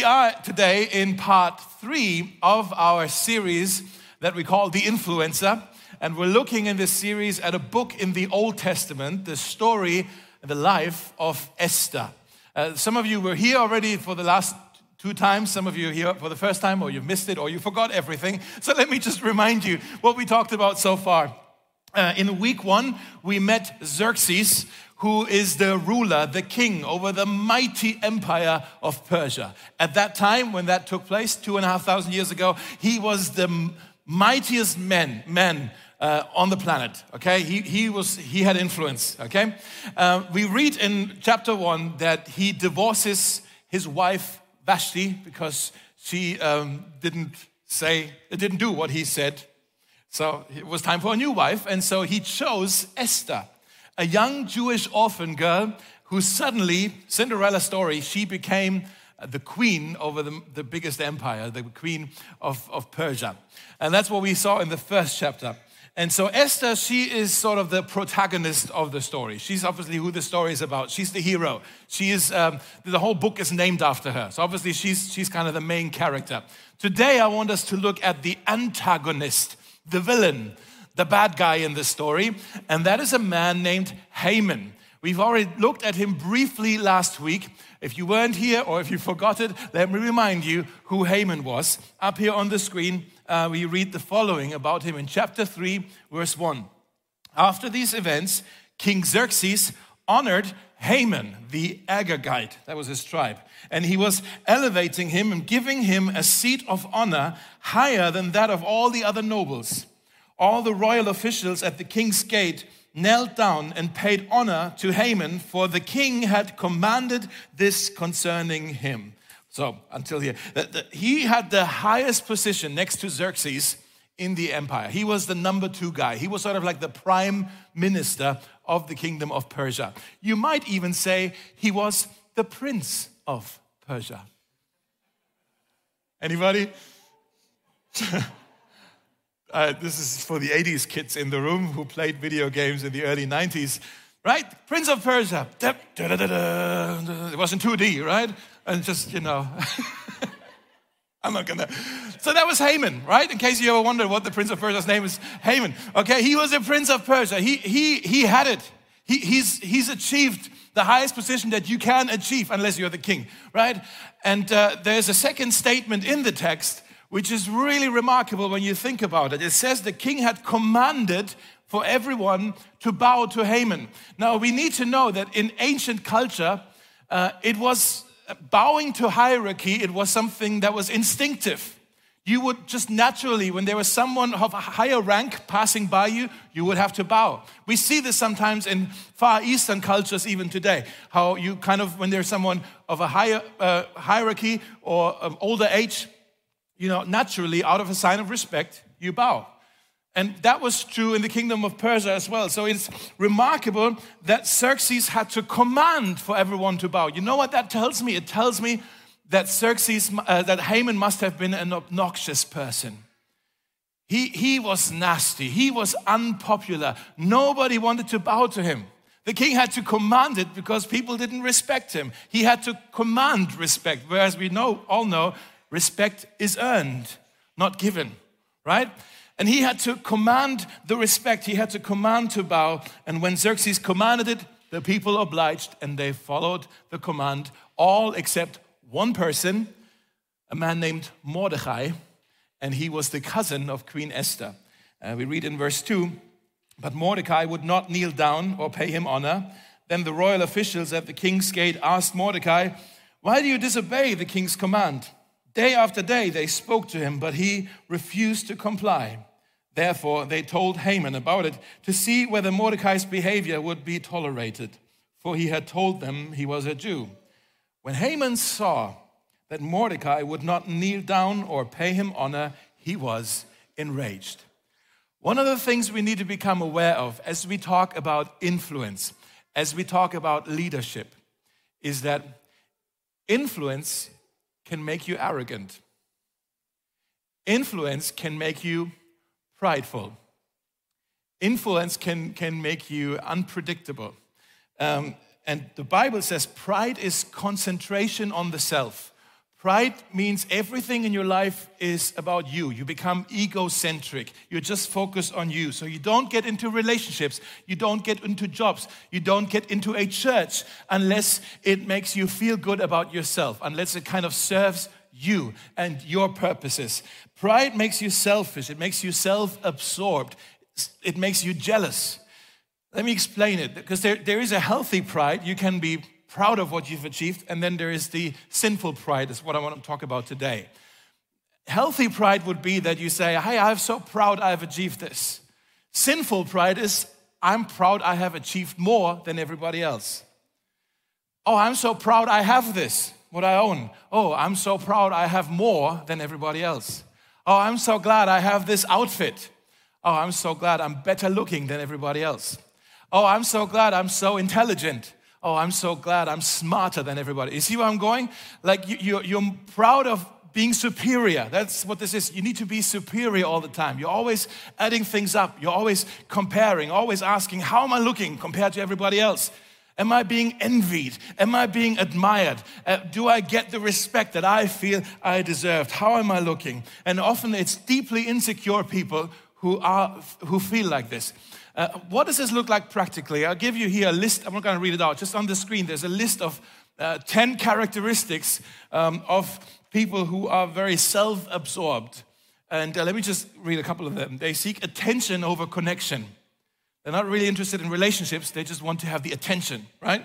We are today in part three of our series that we call The Influencer. And we're looking in this series at a book in the Old Testament, the story, the life of Esther. Uh, some of you were here already for the last two times. Some of you are here for the first time, or you missed it, or you forgot everything. So let me just remind you what we talked about so far. Uh, in week one, we met Xerxes, who is the ruler, the king over the mighty empire of Persia. At that time, when that took place, two and a half thousand years ago, he was the mightiest man, man uh, on the planet. Okay, he, he was he had influence. Okay, uh, we read in chapter one that he divorces his wife Vashti because she um, didn't say it didn't do what he said. So it was time for a new wife, and so he chose Esther a young Jewish orphan girl who suddenly, Cinderella story, she became the queen over the, the biggest empire, the queen of, of Persia. And that's what we saw in the first chapter. And so Esther, she is sort of the protagonist of the story. She's obviously who the story is about. She's the hero. She is um, the whole book is named after her. So obviously she's she's kind of the main character. Today I want us to look at the antagonist, the villain, the bad guy in this story, and that is a man named Haman. We've already looked at him briefly last week. If you weren't here or if you forgot it, let me remind you who Haman was. Up here on the screen, uh, we read the following about him in chapter 3, verse 1. After these events, King Xerxes honored Haman, the Agagite, that was his tribe, and he was elevating him and giving him a seat of honor higher than that of all the other nobles all the royal officials at the king's gate knelt down and paid honor to Haman, for the king had commanded this concerning him. So, until here, he had the highest position next to Xerxes in the empire. He was the number two guy. He was sort of like the prime minister of the kingdom of Persia. You might even say he was the prince of Persia. Anybody? Uh, this is for the 80s kids in the room who played video games in the early 90s, right? Prince of Persia. It was in 2D, right? And just, you know. I'm not gonna. So that was Haman, right? In case you ever wondered what the Prince of Persia's name is, Haman. Okay, he was a Prince of Persia. He, he, he had it. He, he's, he's achieved the highest position that you can achieve unless you're the king, right? And uh, there's a second statement in the text which is really remarkable when you think about it. It says the king had commanded for everyone to bow to Haman. Now, we need to know that in ancient culture, uh, it was bowing to hierarchy, it was something that was instinctive. You would just naturally, when there was someone of a higher rank passing by you, you would have to bow. We see this sometimes in Far Eastern cultures, even today. How you kind of, when there's someone of a higher uh, hierarchy or um, older age, you know, naturally, out of a sign of respect, you bow. And that was true in the kingdom of Persia as well. So it's remarkable that Xerxes had to command for everyone to bow. You know what that tells me? It tells me that Xerxes, uh, that Haman must have been an obnoxious person. He, he was nasty. He was unpopular. Nobody wanted to bow to him. The king had to command it because people didn't respect him. He had to command respect, whereas we know, all know respect is earned, not given, right? And he had to command the respect, he had to command to bow. And when Xerxes commanded it, the people obliged and they followed the command, all except one person, a man named Mordecai, and he was the cousin of Queen Esther. Uh, we read in verse 2 But Mordecai would not kneel down or pay him honor. Then the royal officials at the king's gate asked Mordecai, Why do you disobey the king's command? Day after day they spoke to him, but he refused to comply. Therefore, they told Haman about it to see whether Mordecai's behavior would be tolerated, for he had told them he was a Jew. When Haman saw that Mordecai would not kneel down or pay him honor, he was enraged. One of the things we need to become aware of as we talk about influence, as we talk about leadership, is that influence can make you arrogant. Influence can make you prideful. Influence can, can make you unpredictable. Um, and the Bible says pride is concentration on the self. Pride means everything in your life is about you. You become egocentric. You just focus on you. So you don't get into relationships. You don't get into jobs. You don't get into a church unless it makes you feel good about yourself, unless it kind of serves you and your purposes. Pride makes you selfish. It makes you self absorbed. It makes you jealous. Let me explain it because there, there is a healthy pride. You can be proud of what you've achieved, and then there is the sinful pride, is what I want to talk about today. Healthy pride would be that you say, Hey, I'm so proud I've achieved this. Sinful pride is, I'm proud I have achieved more than everybody else. Oh, I'm so proud I have this, what I own. Oh, I'm so proud I have more than everybody else. Oh, I'm so glad I have this outfit. Oh, I'm so glad I'm better looking than everybody else. Oh, I'm so glad I'm so intelligent oh, I'm so glad I'm smarter than everybody. You see where I'm going? Like you, you're, you're proud of being superior. That's what this is. You need to be superior all the time. You're always adding things up. You're always comparing, always asking, how am I looking compared to everybody else? Am I being envied? Am I being admired? Uh, do I get the respect that I feel I deserved? How am I looking? And often it's deeply insecure people who, are, who feel like this. Uh, what does this look like practically? I'll give you here a list. I'm not going to read it out. Just on the screen, there's a list of uh, 10 characteristics um, of people who are very self absorbed. And uh, let me just read a couple of them. They seek attention over connection. They're not really interested in relationships, they just want to have the attention, right?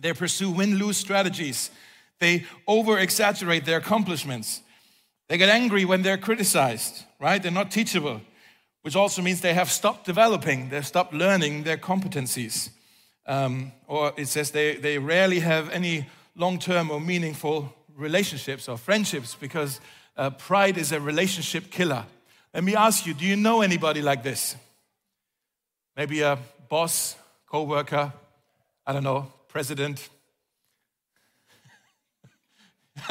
They pursue win lose strategies. They over exaggerate their accomplishments. They get angry when they're criticized, right? They're not teachable which also means they have stopped developing, they've stopped learning their competencies. Um, or it says they, they rarely have any long term or meaningful relationships or friendships because uh, pride is a relationship killer. Let me ask you do you know anybody like this? Maybe a boss, co worker, I don't know, president.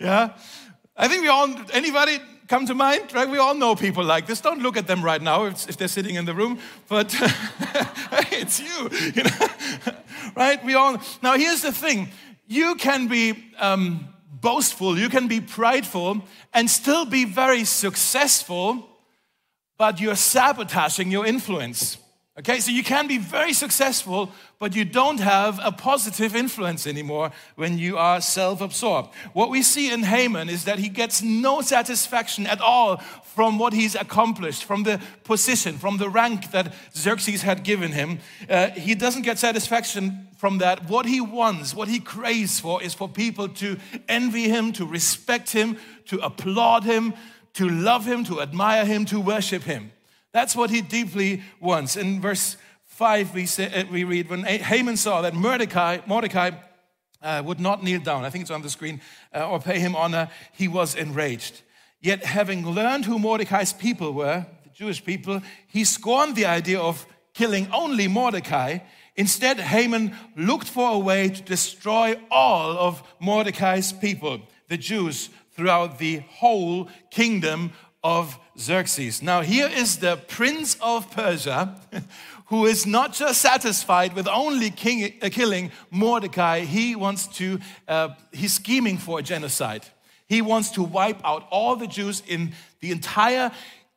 yeah? I think we all, anybody come to mind? Right? We all know people like this. Don't look at them right now if, if they're sitting in the room, but it's you, you know? right? We all. Now, here's the thing you can be um, boastful, you can be prideful, and still be very successful, but you're sabotaging your influence. Okay, so you can be very successful, but you don't have a positive influence anymore when you are self absorbed. What we see in Haman is that he gets no satisfaction at all from what he's accomplished, from the position, from the rank that Xerxes had given him. Uh, he doesn't get satisfaction from that. What he wants, what he craves for, is for people to envy him, to respect him, to applaud him, to love him, to admire him, to worship him. That's what he deeply wants. In verse 5, we, say, uh, we read, when Haman saw that Mordecai, Mordecai uh, would not kneel down, I think it's on the screen, uh, or pay him honor, he was enraged. Yet, having learned who Mordecai's people were, the Jewish people, he scorned the idea of killing only Mordecai. Instead, Haman looked for a way to destroy all of Mordecai's people, the Jews, throughout the whole kingdom of Xerxes. Now, here is the prince of Persia who is not just satisfied with only king, uh, killing Mordecai, he wants to, uh, he's scheming for a genocide. He wants to wipe out all the Jews in the entire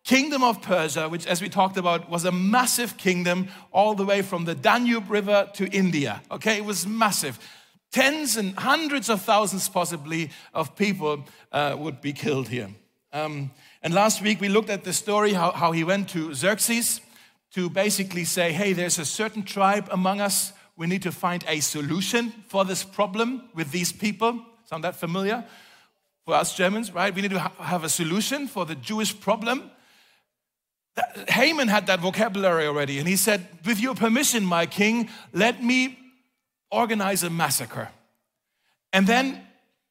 kingdom of Persia, which, as we talked about, was a massive kingdom all the way from the Danube River to India. Okay, it was massive. Tens and hundreds of thousands, possibly, of people uh, would be killed here. Um, and last week we looked at the story how, how he went to Xerxes to basically say, hey, there's a certain tribe among us. We need to find a solution for this problem with these people. Sound that familiar? For us Germans, right? We need to ha- have a solution for the Jewish problem. That, Haman had that vocabulary already, and he said, With your permission, my king, let me organize a massacre. And then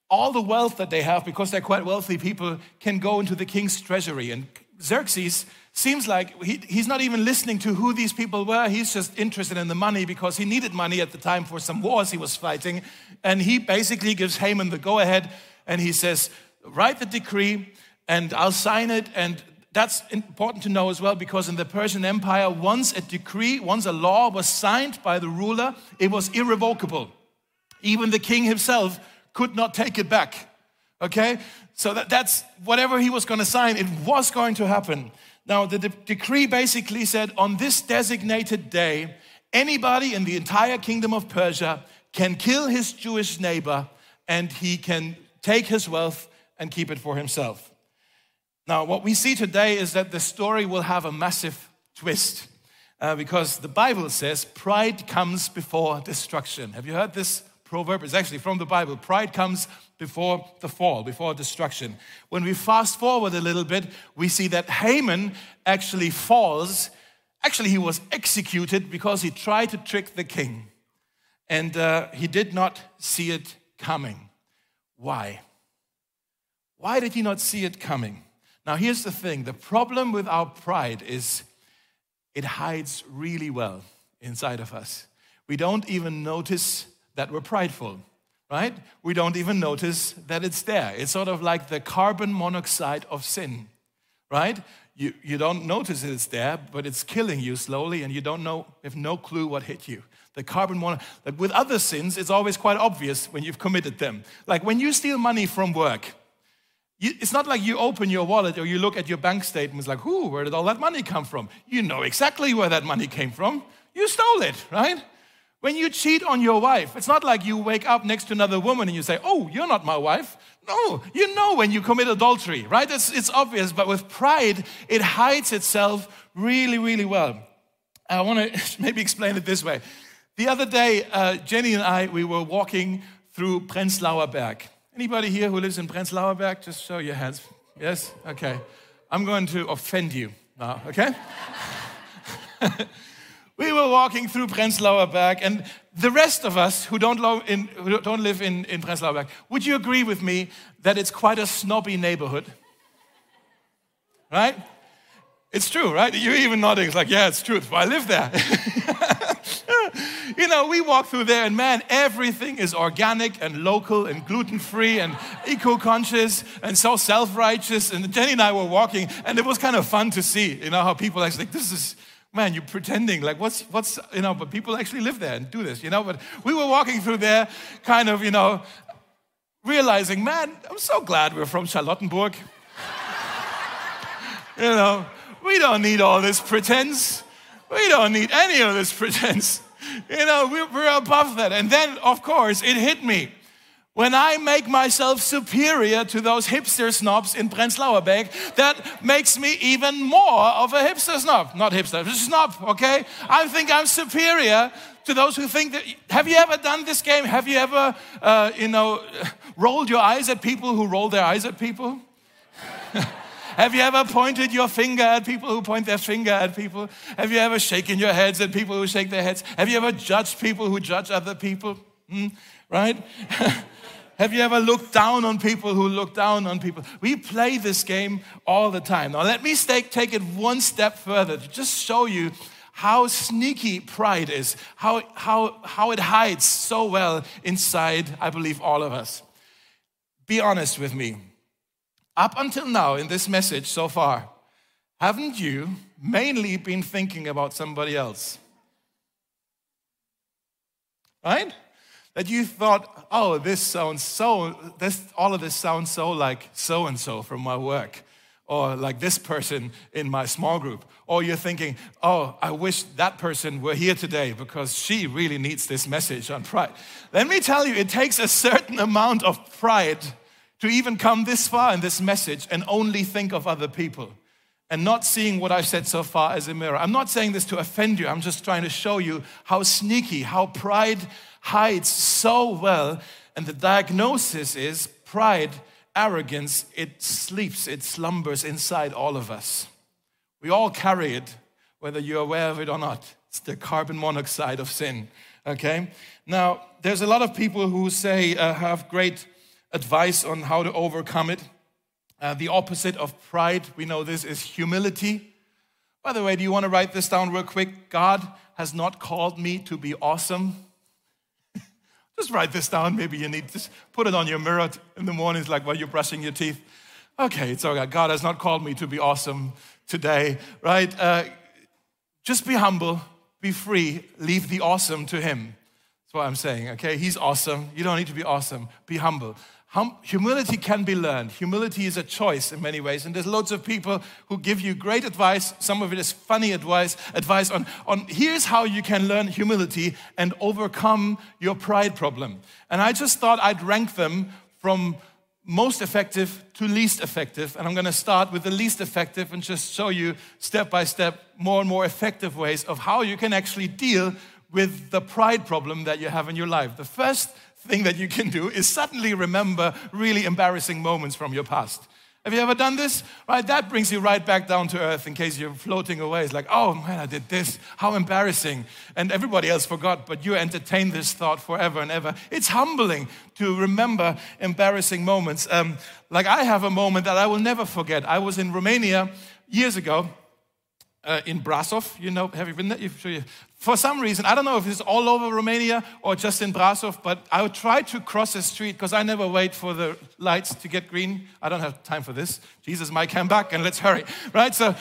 all the wealth that they have, because they're quite wealthy people, can go into the king's treasury. And Xerxes seems like he, he's not even listening to who these people were. He's just interested in the money because he needed money at the time for some wars he was fighting. And he basically gives Haman the go ahead and he says, Write the decree and I'll sign it. And that's important to know as well because in the Persian Empire, once a decree, once a law was signed by the ruler, it was irrevocable. Even the king himself could not take it back. Okay? So that, that's whatever he was going to sign, it was going to happen. Now, the de- decree basically said on this designated day, anybody in the entire kingdom of Persia can kill his Jewish neighbor and he can take his wealth and keep it for himself. Now, what we see today is that the story will have a massive twist uh, because the Bible says pride comes before destruction. Have you heard this proverb? is actually from the Bible. Pride comes before the fall, before destruction. When we fast forward a little bit, we see that Haman actually falls. Actually, he was executed because he tried to trick the king. And uh, he did not see it coming. Why? Why did he not see it coming? Now, here's the thing the problem with our pride is it hides really well inside of us. We don't even notice that we're prideful, right? We don't even notice that it's there. It's sort of like the carbon monoxide of sin, right? You, you don't notice it's there, but it's killing you slowly, and you don't know, have no clue what hit you. The carbon monoxide. With other sins, it's always quite obvious when you've committed them. Like when you steal money from work, you, it's not like you open your wallet or you look at your bank statements like, whoo, where did all that money come from? You know exactly where that money came from. You stole it, right? When you cheat on your wife, it's not like you wake up next to another woman and you say, oh, you're not my wife. No, you know when you commit adultery, right? It's, it's obvious, but with pride, it hides itself really, really well. I want to maybe explain it this way. The other day, uh, Jenny and I, we were walking through Prenzlauer Berg. Anybody here who lives in Prenzlauer Berg? Just show your hands. Yes? Okay. I'm going to offend you now, okay? we were walking through Prenzlauer Berg, and the rest of us who don't, lo- in, who don't live in, in Prenzlauer Berg, would you agree with me that it's quite a snobby neighborhood? Right? It's true, right? You're even nodding. It's like, yeah, it's true. I live there. you know, we walk through there and man, everything is organic and local and gluten free and eco conscious and so self righteous. And Jenny and I were walking and it was kind of fun to see, you know, how people actually, like, this is, man, you're pretending like what's, what's, you know, but people actually live there and do this, you know. But we were walking through there kind of, you know, realizing, man, I'm so glad we're from Charlottenburg. you know, we don't need all this pretense. We don't need any of this pretense. You know, we're above that. And then, of course, it hit me. When I make myself superior to those hipster snobs in Prenzlauer Berg, that makes me even more of a hipster snob. Not hipster, snob, okay? I think I'm superior to those who think that. Have you ever done this game? Have you ever, uh, you know, rolled your eyes at people who roll their eyes at people? Have you ever pointed your finger at people who point their finger at people? Have you ever shaken your heads at people who shake their heads? Have you ever judged people who judge other people? Hmm? Right? Have you ever looked down on people who look down on people? We play this game all the time. Now, let me take, take it one step further to just show you how sneaky pride is, how, how, how it hides so well inside, I believe, all of us. Be honest with me. Up until now, in this message so far, haven't you mainly been thinking about somebody else? Right? That you thought, oh, this sounds so, this, all of this sounds so like so and so from my work, or like this person in my small group. Or you're thinking, oh, I wish that person were here today because she really needs this message on pride. Let me tell you, it takes a certain amount of pride to even come this far in this message and only think of other people and not seeing what I've said so far as a mirror. I'm not saying this to offend you, I'm just trying to show you how sneaky, how pride hides so well. And the diagnosis is pride, arrogance, it sleeps, it slumbers inside all of us. We all carry it, whether you're aware of it or not. It's the carbon monoxide of sin. Okay? Now, there's a lot of people who say, uh, have great advice on how to overcome it. Uh, the opposite of pride, we know this, is humility. By the way, do you want to write this down real quick? God has not called me to be awesome. just write this down. Maybe you need to put it on your mirror in the mornings, like while you're brushing your teeth. Okay, it's okay. God has not called me to be awesome today, right? Uh, just be humble, be free, leave the awesome to Him what I'm saying, okay? He's awesome. You don't need to be awesome. Be humble. Hum- humility can be learned. Humility is a choice in many ways. And there's loads of people who give you great advice. Some of it is funny advice, advice on, on here's how you can learn humility and overcome your pride problem. And I just thought I'd rank them from most effective to least effective. And I'm going to start with the least effective and just show you step by step more and more effective ways of how you can actually deal with the pride problem that you have in your life. The first thing that you can do is suddenly remember really embarrassing moments from your past. Have you ever done this? Right, that brings you right back down to earth in case you're floating away. It's like, oh man, I did this. How embarrassing. And everybody else forgot, but you entertain this thought forever and ever. It's humbling to remember embarrassing moments. Um, like I have a moment that I will never forget. I was in Romania years ago uh, in Brasov. You know, have you been there? For some reason, I don't know if it's all over Romania or just in Brasov, but I would try to cross the street because I never wait for the lights to get green. I don't have time for this. Jesus might come back and let's hurry, right? So,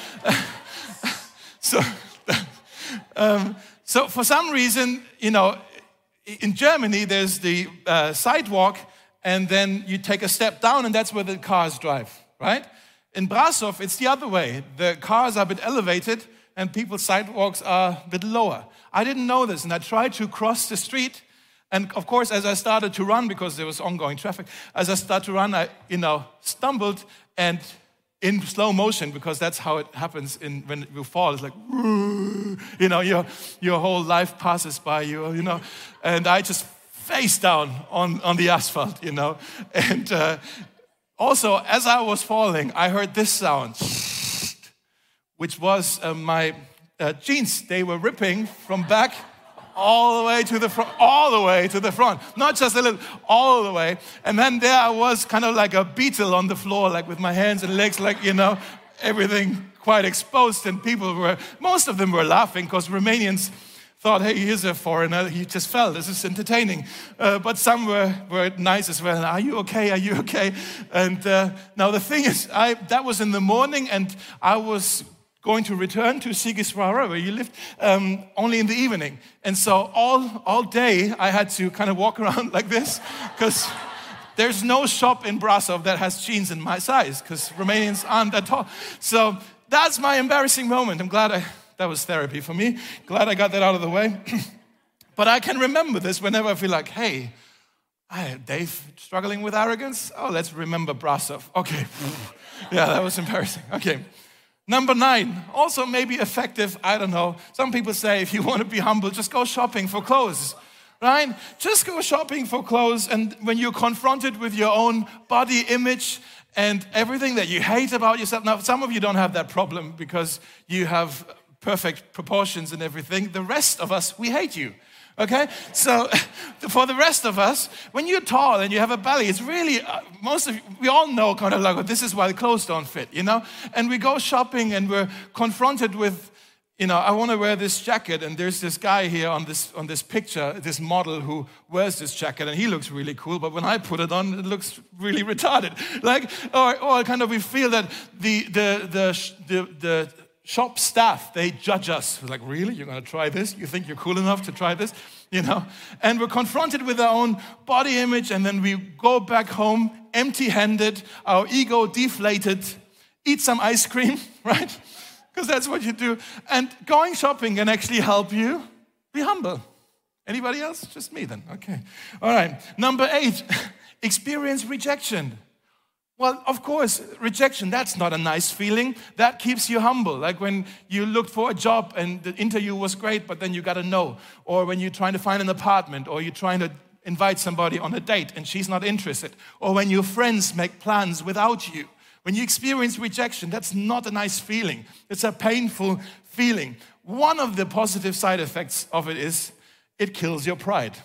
so, um, so for some reason, you know, in Germany, there's the uh, sidewalk, and then you take a step down, and that's where the cars drive, right? In Brasov, it's the other way. The cars are a bit elevated and people's sidewalks are a bit lower. I didn't know this, and I tried to cross the street. And of course, as I started to run, because there was ongoing traffic, as I started to run, I, you know, stumbled and in slow motion, because that's how it happens in, when you fall. It's like, you know, your, your whole life passes by you, you know. And I just face down on, on the asphalt, you know. And uh, also, as I was falling, I heard this sound, which was uh, my uh, jeans. They were ripping from back all the way to the front, all the way to the front, not just a little, all the way. And then there I was, kind of like a beetle on the floor, like with my hands and legs, like, you know, everything quite exposed. And people were, most of them were laughing because Romanians thought, hey, here's a foreigner, he just fell, this is entertaining. Uh, but some were, were nice as well. Are you okay? Are you okay? And uh, now the thing is, I, that was in the morning, and I was going to return to Sighisoara, where you lived, um, only in the evening. And so all, all day, I had to kind of walk around like this, because there's no shop in Brasov that has jeans in my size, because Romanians aren't that tall. So that's my embarrassing moment. I'm glad I that was therapy for me. Glad I got that out of the way. but I can remember this whenever I feel like, hey, I, Dave struggling with arrogance. Oh, let's remember Brasov. Okay. yeah, that was embarrassing. Okay. Number nine, also maybe effective. I don't know. Some people say if you want to be humble, just go shopping for clothes, right? Just go shopping for clothes. And when you're confronted with your own body image and everything that you hate about yourself, now some of you don't have that problem because you have perfect proportions and everything. The rest of us, we hate you. Okay? So, for the rest of us, when you're tall and you have a belly, it's really, uh, most of you, we all know kind of like, this is why the clothes don't fit, you know? And we go shopping and we're confronted with, you know, I want to wear this jacket, and there's this guy here on this on this picture, this model who wears this jacket, and he looks really cool. But when I put it on, it looks really retarded. Like, or, or kind of we feel that the the the the, the shop staff, they judge us. Like, really? You're going to try this? You think you're cool enough to try this? You know? And we're confronted with our own body image, and then we go back home empty handed, our ego deflated, eat some ice cream, right? Because that's what you do. And going shopping can actually help you be humble. Anybody else? Just me then. Okay. All right. Number eight, experience rejection. Well, of course, rejection, that's not a nice feeling. That keeps you humble. Like when you looked for a job and the interview was great, but then you got a no. Or when you're trying to find an apartment, or you're trying to invite somebody on a date and she's not interested. Or when your friends make plans without you. When you experience rejection, that's not a nice feeling. It's a painful feeling. One of the positive side effects of it is it kills your pride.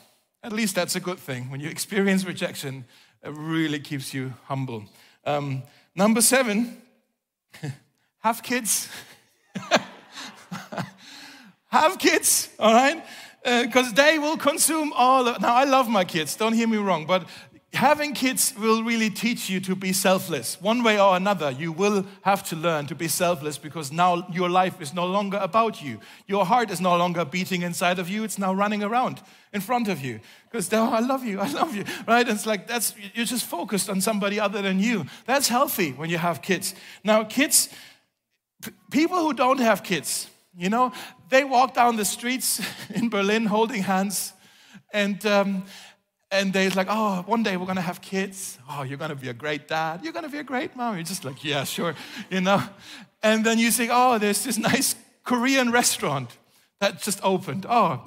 At least that's a good thing. When you experience rejection, it really keeps you humble. Um, number seven, have kids. have kids, all right? Because uh, they will consume all. Of, now, I love my kids, don't hear me wrong, but having kids will really teach you to be selfless. One way or another, you will have to learn to be selfless because now your life is no longer about you. Your heart is no longer beating inside of you, it's now running around in front of you. Because, oh, I love you, I love you, right? It's like that's, you're just focused on somebody other than you. That's healthy when you have kids. Now, kids, people who don't have kids, you know, they walk down the streets in Berlin holding hands and, um, and they're like, oh, one day we're gonna have kids. Oh, you're gonna be a great dad. You're gonna be a great mom. You're just like, yeah, sure, you know. And then you think, oh, there's this nice Korean restaurant that just opened. Oh,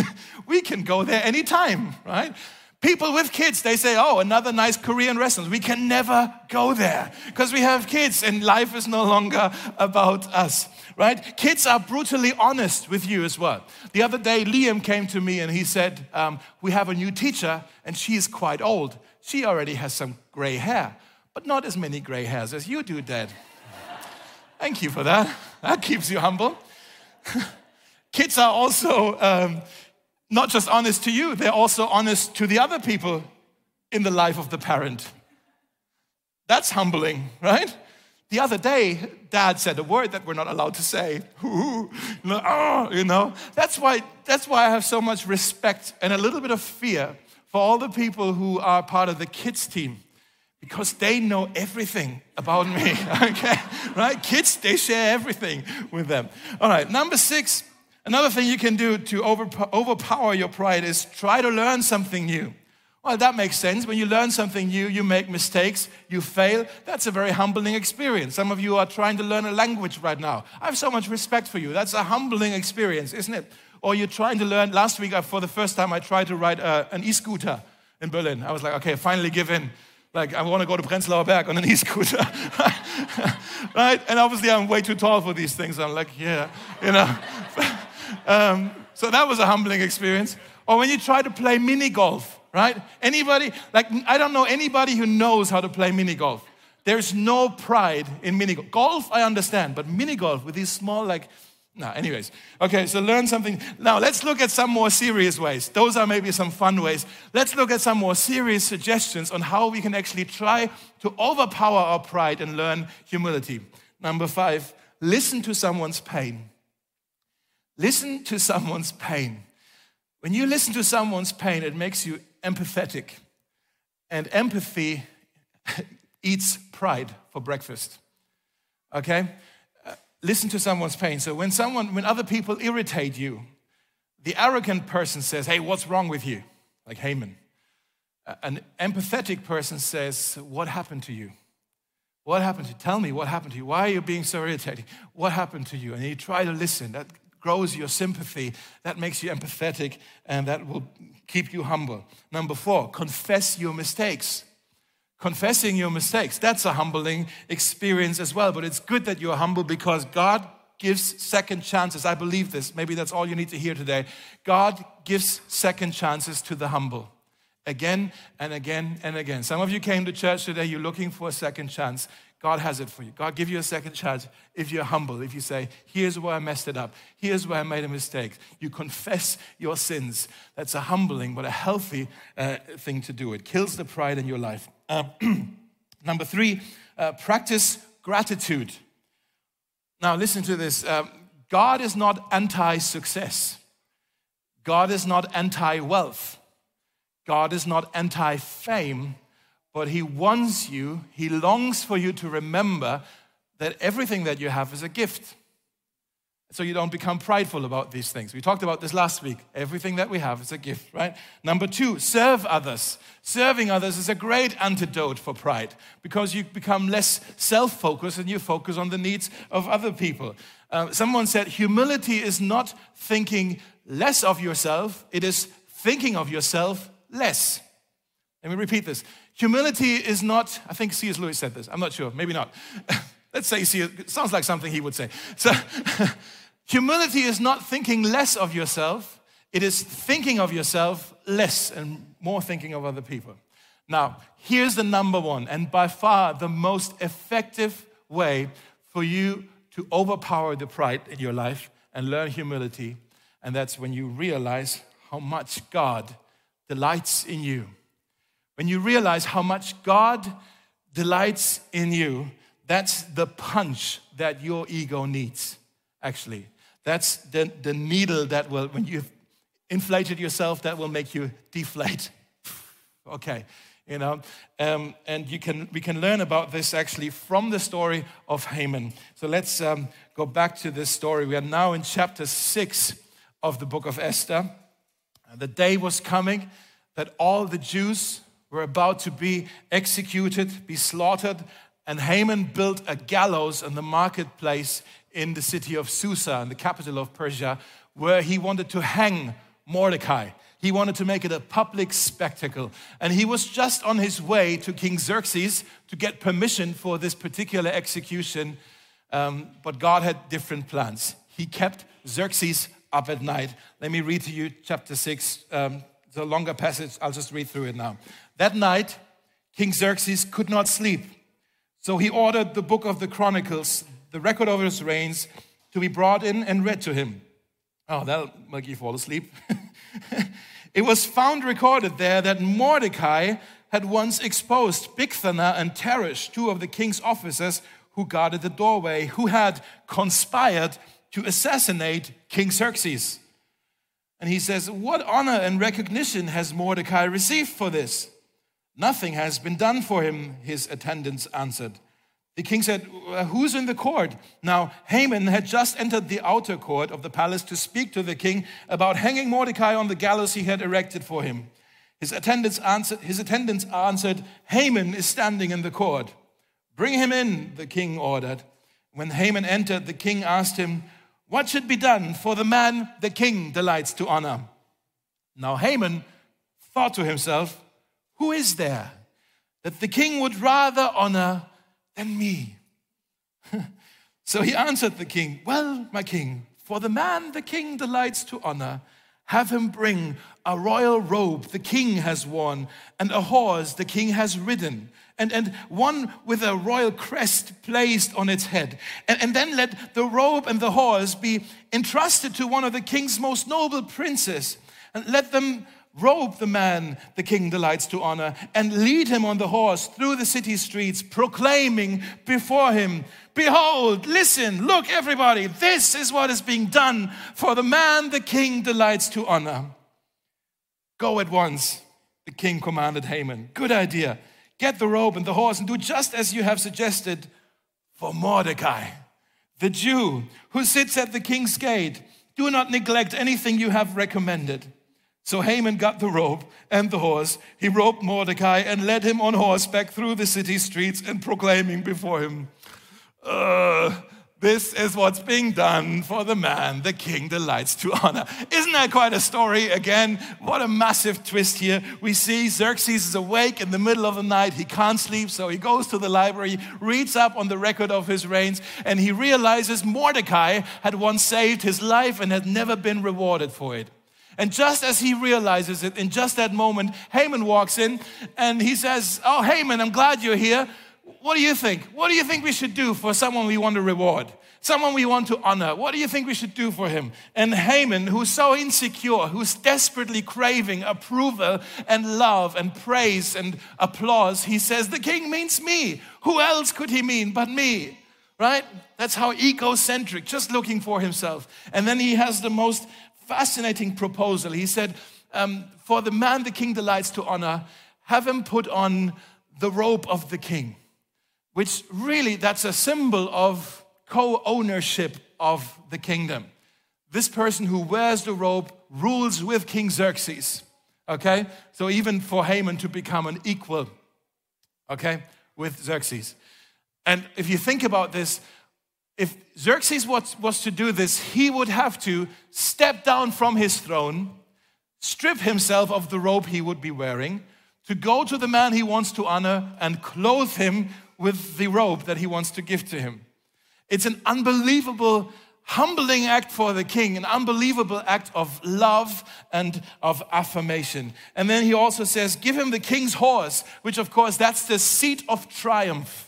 we can go there anytime, right? People with kids, they say, oh, another nice Korean restaurant. We can never go there because we have kids and life is no longer about us right? Kids are brutally honest with you as well. The other day, Liam came to me and he said, um, We have a new teacher and she is quite old. She already has some gray hair, but not as many gray hairs as you do, Dad. Thank you for that. That keeps you humble. Kids are also um, not just honest to you, they're also honest to the other people in the life of the parent. That's humbling, right? The other day, dad said a word that we're not allowed to say. oh, you know, that's why, that's why I have so much respect and a little bit of fear for all the people who are part of the kids team because they know everything about me, okay? Right? Kids, they share everything with them. All right, number six, another thing you can do to overpower your pride is try to learn something new. Well, that makes sense. When you learn something new, you make mistakes, you fail. That's a very humbling experience. Some of you are trying to learn a language right now. I have so much respect for you. That's a humbling experience, isn't it? Or you're trying to learn. Last week, for the first time, I tried to ride uh, an e scooter in Berlin. I was like, okay, finally give in. Like, I want to go to Prenzlauer Berg on an e scooter. right? And obviously, I'm way too tall for these things. I'm like, yeah, you know. um, so that was a humbling experience. Or when you try to play mini golf right? Anybody, like, I don't know anybody who knows how to play mini golf. There's no pride in mini golf. Golf, I understand, but mini golf with these small, like, no, anyways. Okay, so learn something. Now, let's look at some more serious ways. Those are maybe some fun ways. Let's look at some more serious suggestions on how we can actually try to overpower our pride and learn humility. Number five, listen to someone's pain. Listen to someone's pain. When you listen to someone's pain, it makes you empathetic. And empathy eats pride for breakfast. Okay? Uh, listen to someone's pain. So when someone, when other people irritate you, the arrogant person says, Hey, what's wrong with you? Like Haman. An empathetic person says, What happened to you? What happened to you? Tell me what happened to you. Why are you being so irritating? What happened to you? And you try to listen. That grows your sympathy. That makes you empathetic and that will keep you humble. Number four, confess your mistakes. Confessing your mistakes, that's a humbling experience as well. But it's good that you're humble because God gives second chances. I believe this. Maybe that's all you need to hear today. God gives second chances to the humble again and again and again. Some of you came to church today, you're looking for a second chance. God has it for you. God give you a second chance if you're humble, if you say, here's where I messed it up. Here's where I made a mistake. You confess your sins. That's a humbling but a healthy uh, thing to do. It kills the pride in your life. Uh, number three, uh, practice gratitude. Now, listen to this. Um, God is not anti success. God is not anti wealth. God is not anti fame but He wants you, He longs for you to remember that everything that you have is a gift. So you don't become prideful about these things. We talked about this last week. Everything that we have is a gift, right? Number two, serve others. Serving others is a great antidote for pride because you become less self focused and you focus on the needs of other people. Uh, someone said, humility is not thinking less of yourself, it is thinking of yourself less. Let me repeat this. Humility is not, I think C.S. Lewis said this, I'm not sure, maybe not. Let's say C.S. sounds like something he would say. So, humility is not thinking less of yourself, it is thinking of yourself less and more thinking of other people. Now, here's the number one and by far the most effective way for you to overpower the pride in your life and learn humility. And that's when you realize how much God delights in you when you realize how much God delights in you, that's the punch that your ego needs, actually. That's the, the needle that will, when you've inflated yourself, that will make you deflate. okay, you know, um, and you can, we can learn about this actually from the story of Haman. So let's um, go back to this story. We are now in chapter six of the book of Esther. The day was coming that all the Jews were about to be executed, be slaughtered, and Haman built a gallows in the marketplace in the city of Susa, in the capital of Persia, where he wanted to hang Mordecai. He wanted to make it a public spectacle. And he was just on his way to King Xerxes to get permission for this particular execution. Um, but God had different plans. He kept Xerxes up at night. Let me read to you chapter 6. Um, it's a longer passage. I'll just read through it now. That night, King Xerxes could not sleep. So he ordered the book of the Chronicles, the record of his reigns, to be brought in and read to him. Oh, that'll make you fall asleep. it was found recorded there that Mordecai had once exposed Bigthana and Teresh, two of the king's officers who guarded the doorway, who had conspired to assassinate King Xerxes. And he says, What honor and recognition has Mordecai received for this? Nothing has been done for him, his attendants answered. The king said, uh, Who's in the court? Now, Haman had just entered the outer court of the palace to speak to the king about hanging Mordecai on the gallows he had erected for him. His attendants answered, his attendants answered Haman is standing in the court. Bring him in, the king ordered. When Haman entered, the king asked him, What should be done for the man the king delights to honor? Now, Haman thought to himself, Who is there that the king would rather honor than me. so he answered the king, Well, my king, for the man the king delights to honor, have him bring a royal robe the king has worn, and a horse the king has ridden, and, and one with a royal crest placed on its head. And, and then let the robe and the horse be entrusted to one of the king's most noble princes, and let them robe the man the king delights to honor, and lead him on the horse through the city streets, proclaiming before him, Behold, listen, look, everybody, this is what is being done for the man the king delights to honor. Go at once, the king commanded Haman. Good idea. Get the robe and the horse and do just as you have suggested for Mordecai, the Jew who sits at the king's gate. Do not neglect anything you have recommended. So Haman got the rope and the horse. He roped Mordecai and led him on horseback through the city streets and proclaiming before him, uh, This is what's being done for the man the king delights to honor. Isn't that quite a story? Again, what a massive twist here. We see Xerxes is awake in the middle of the night. He can't sleep, so he goes to the library, reads up on the record of his reigns, and he realizes Mordecai had once saved his life and had never been rewarded for it. And just as he realizes it, in just that moment, Haman walks in and he says, Oh, Haman, I'm glad you're here. What do you think? What do you think we should do for someone we want to reward? Someone we want to honor? What do you think we should do for him? And Haman, who's so insecure, who's desperately craving approval and love and praise and applause, he says, The king means me. Who else could he mean but me? Right? That's how egocentric, just looking for himself. And then he has the most fascinating proposal. He said, um, For the man the king delights to honor, have him put on the robe of the king, which really that's a symbol of co ownership of the kingdom. This person who wears the robe rules with King Xerxes. Okay? So even for Haman to become an equal, okay, with Xerxes. And if you think about this, if Xerxes was, was to do this, he would have to step down from his throne, strip himself of the robe he would be wearing, to go to the man he wants to honor and clothe him with the robe that he wants to give to him. It's an unbelievable, humbling act for the king, an unbelievable act of love and of affirmation. And then he also says, Give him the king's horse, which, of course, that's the seat of triumph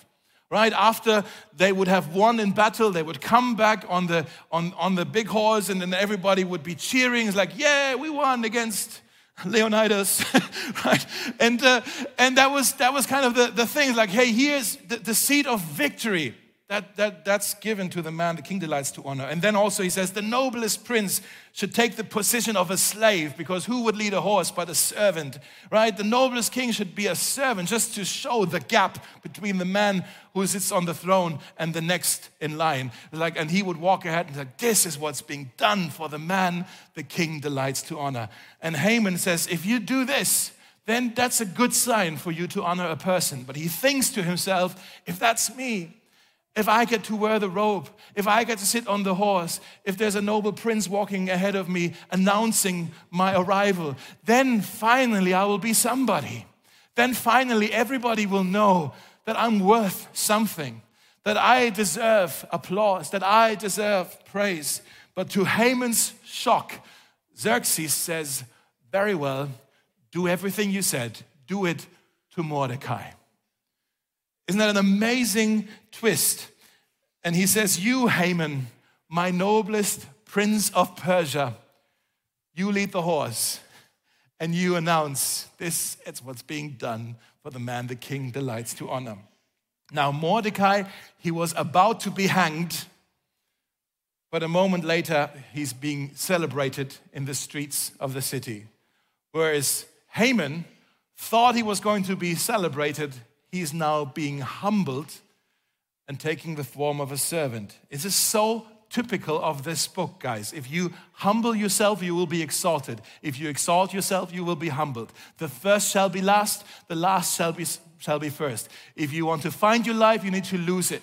right? After they would have won in battle they would come back on the on, on the big horse and then everybody would be cheering. It's like yeah we won against Leonidas, right? And, uh, and that, was, that was kind of the, the thing. Like, hey, here's the, the seat of victory that, that, that's given to the man the king delights to honor. And then also he says, the noblest prince should take the position of a slave because who would lead a horse but a servant, right? The noblest king should be a servant just to show the gap between the man who sits on the throne and the next in line. Like, and he would walk ahead and like, this is what's being done for the man the king delights to honor. And Haman says, if you do this, then that's a good sign for you to honor a person. But he thinks to himself, if that's me, if I get to wear the robe, if I get to sit on the horse, if there's a noble prince walking ahead of me announcing my arrival, then finally I will be somebody. Then finally everybody will know that I'm worth something, that I deserve applause, that I deserve praise. But to Haman's shock, Xerxes says, Very well, do everything you said, do it to Mordecai. Isn't that an amazing twist? And he says, You, Haman, my noblest prince of Persia, you lead the horse and you announce this is what's being done for the man the king delights to honor. Now, Mordecai, he was about to be hanged, but a moment later, he's being celebrated in the streets of the city. Whereas Haman thought he was going to be celebrated he's now being humbled and taking the form of a servant. This is so typical of this book, guys. If you humble yourself, you will be exalted. If you exalt yourself, you will be humbled. The first shall be last, the last shall be, shall be first. If you want to find your life, you need to lose it.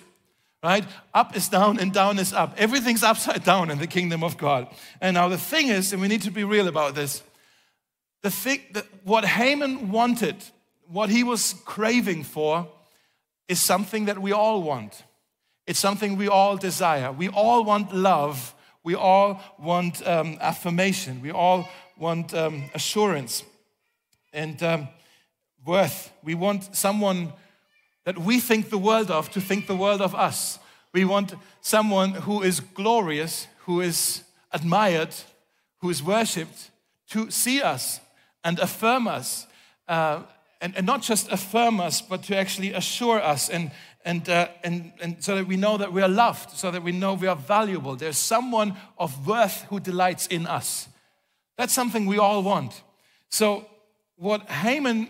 Right? Up is down and down is up. Everything's upside down in the kingdom of God. And now the thing is, and we need to be real about this, the thing that what Haman wanted what he was craving for is something that we all want. It's something we all desire. We all want love. We all want um, affirmation. We all want um, assurance and um, worth. We want someone that we think the world of to think the world of us. We want someone who is glorious, who is admired, who is worshipped to see us and affirm us. Uh, and, and not just affirm us, but to actually assure us and, and, uh, and, and so that we know that we are loved, so that we know we are valuable. There's someone of worth who delights in us. That's something we all want. So, what Haman,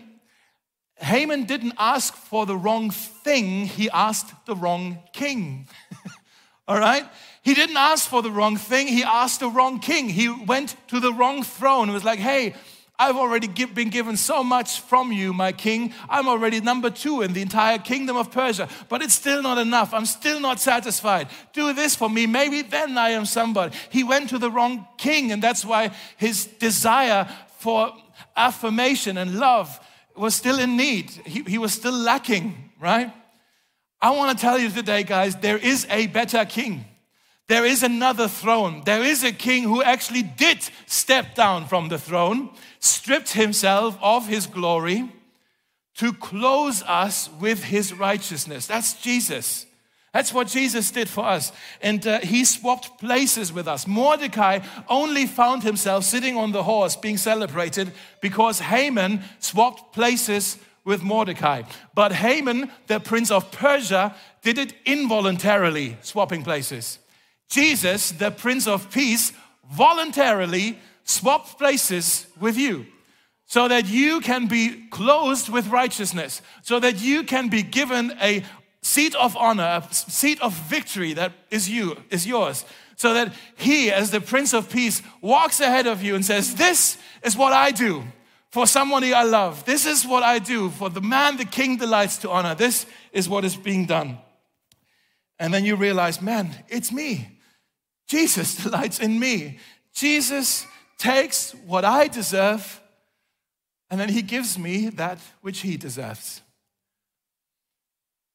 Haman didn't ask for the wrong thing, he asked the wrong king. all right? He didn't ask for the wrong thing, he asked the wrong king. He went to the wrong throne. It was like, hey, I've already give, been given so much from you, my king. I'm already number two in the entire kingdom of Persia, but it's still not enough. I'm still not satisfied. Do this for me. Maybe then I am somebody. He went to the wrong king, and that's why his desire for affirmation and love was still in need. He, he was still lacking, right? I want to tell you today, guys, there is a better king. There is another throne. There is a king who actually did step down from the throne, stripped himself of his glory to close us with his righteousness. That's Jesus. That's what Jesus did for us. And uh, he swapped places with us. Mordecai only found himself sitting on the horse being celebrated because Haman swapped places with Mordecai. But Haman, the prince of Persia, did it involuntarily, swapping places. Jesus, the Prince of Peace, voluntarily swapped places with you so that you can be closed with righteousness, so that you can be given a seat of honor, a seat of victory that is you, is yours. So that he, as the Prince of Peace, walks ahead of you and says, This is what I do for somebody I love. This is what I do for the man the king delights to honor. This is what is being done. And then you realize, man, it's me. Jesus delights in me. Jesus takes what I deserve and then he gives me that which he deserves.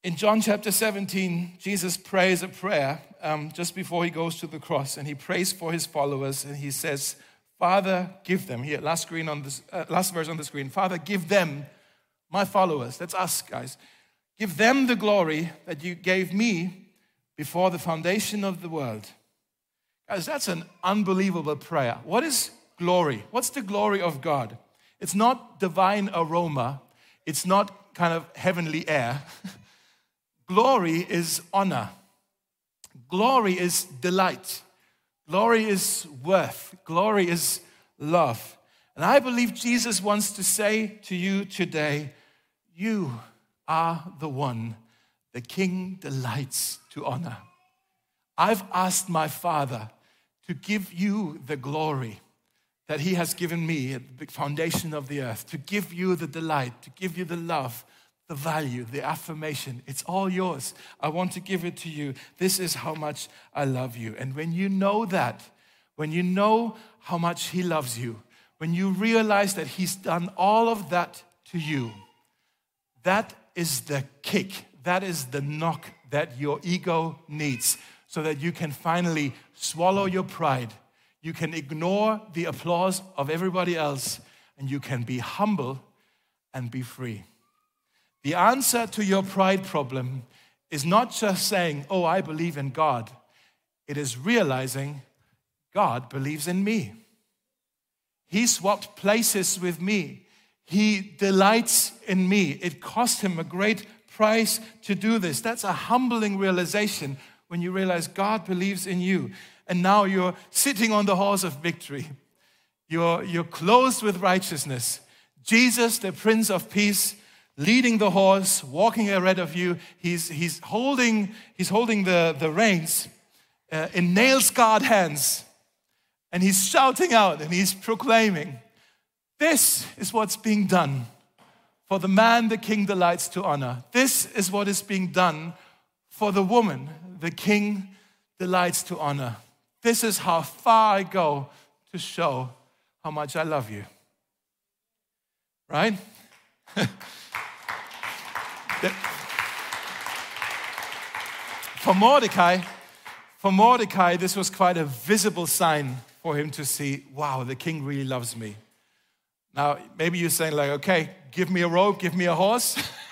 In John chapter 17, Jesus prays a prayer um, just before he goes to the cross, and he prays for his followers, and he says, Father, give them, here, last, screen on this, uh, last verse on the screen, Father, give them, my followers, that's us, guys, give them the glory that you gave me before the foundation of the world. Guys, that's an unbelievable prayer. What is glory? What's the glory of God? It's not divine aroma, it's not kind of heavenly air. Glory is honor. Glory is delight. Glory is worth. Glory is love. And I believe Jesus wants to say to you today, You are the one the King delights to honor. I've asked my Father to give you the glory that He has given me at the foundation of the earth, to give you the delight, to give you the love, the value, the affirmation. It's all yours. I want to give it to you. This is how much I love you. And when you know that, when you know how much He loves you, when you realize that He's done all of that to you, that is the kick, that is the knock that your ego needs so that you can finally swallow your pride. You can ignore the applause of everybody else and you can be humble and be free. The answer to your pride problem is not just saying, Oh, I believe in God. It is realizing God believes in me. He swapped places with me. He delights in me. It cost him a great price to do this. That's a humbling realization when you realize God believes in you. And now you're sitting on the horse of victory. You're, you're clothed with righteousness. Jesus, the Prince of Peace, leading the horse, walking ahead of you. He's, he's holding, he's holding the, the reins uh, in nail scarred hands. And he's shouting out and he's proclaiming, This is what's being done for the man the king delights to honor. This is what is being done for the woman the king delights to honor. This is how far I go to show how much I love you. Right? for Mordecai, for Mordecai, this was quite a visible sign for him to see, wow, the king really loves me. Now, maybe you're saying, like, okay, give me a robe, give me a horse.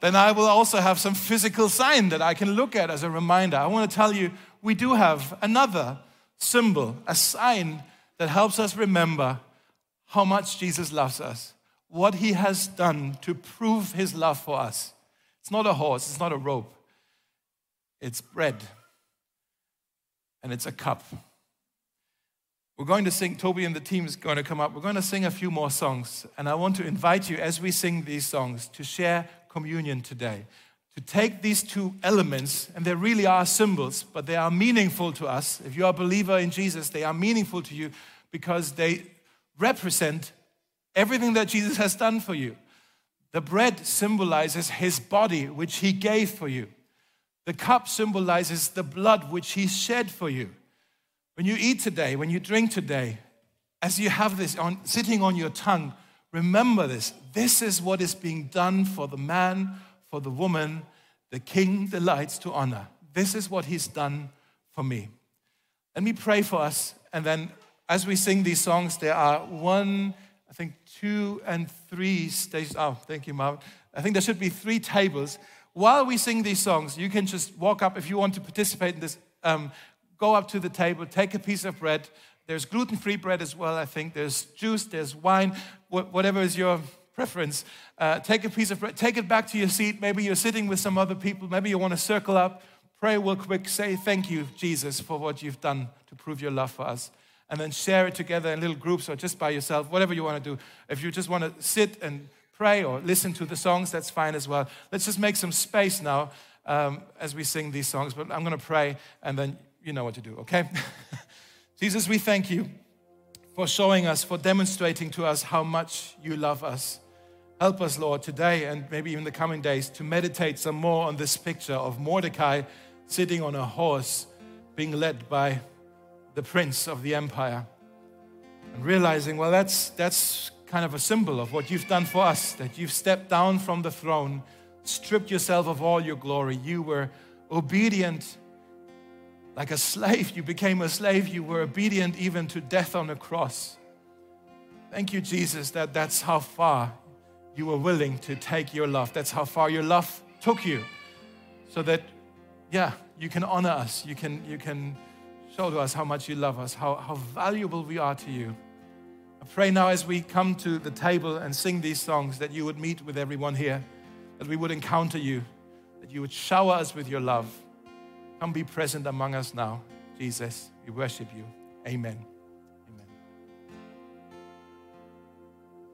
then I will also have some physical sign that I can look at as a reminder. I want to tell you, we do have another symbol, a sign that helps us remember how much Jesus loves us, what he has done to prove his love for us. It's not a horse, it's not a rope, it's bread, and it's a cup. We're going to sing, Toby and the team is going to come up. We're going to sing a few more songs. And I want to invite you, as we sing these songs, to share communion today. To take these two elements, and they really are symbols, but they are meaningful to us. If you are a believer in Jesus, they are meaningful to you because they represent everything that Jesus has done for you. The bread symbolizes his body, which he gave for you. The cup symbolizes the blood which he shed for you. When you eat today, when you drink today, as you have this on, sitting on your tongue, remember this. This is what is being done for the man, for the woman, the king delights to honor. This is what he's done for me. Let me pray for us. And then as we sing these songs, there are one, I think two and three stations. Oh, thank you, Mark. I think there should be three tables. While we sing these songs, you can just walk up if you want to participate in this. Um, go up to the table, take a piece of bread. There's gluten free bread as well, I think. There's juice, there's wine, whatever is your preference. Uh, take a piece of bread, take it back to your seat. Maybe you're sitting with some other people. Maybe you want to circle up, pray real quick, say thank you, Jesus, for what you've done to prove your love for us. And then share it together in little groups or just by yourself, whatever you want to do. If you just want to sit and pray or listen to the songs, that's fine as well. Let's just make some space now um, as we sing these songs. But I'm going to pray and then you know what to do, okay? Jesus, we thank you for showing us, for demonstrating to us how much you love us. Help us, Lord, today and maybe even the coming days to meditate some more on this picture of Mordecai sitting on a horse being led by the prince of the empire and realizing, well, that's, that's kind of a symbol of what you've done for us, that you've stepped down from the throne, stripped yourself of all your glory. You were obedient like a slave. You became a slave. You were obedient even to death on a cross. Thank you, Jesus, that that's how far you were willing to take your love. That's how far your love took you. So that, yeah, you can honor us. You can, you can show to us how much you love us, how, how valuable we are to you. I pray now as we come to the table and sing these songs that you would meet with everyone here, that we would encounter you, that you would shower us with your love. Come be present among us now, Jesus. We worship you. Amen.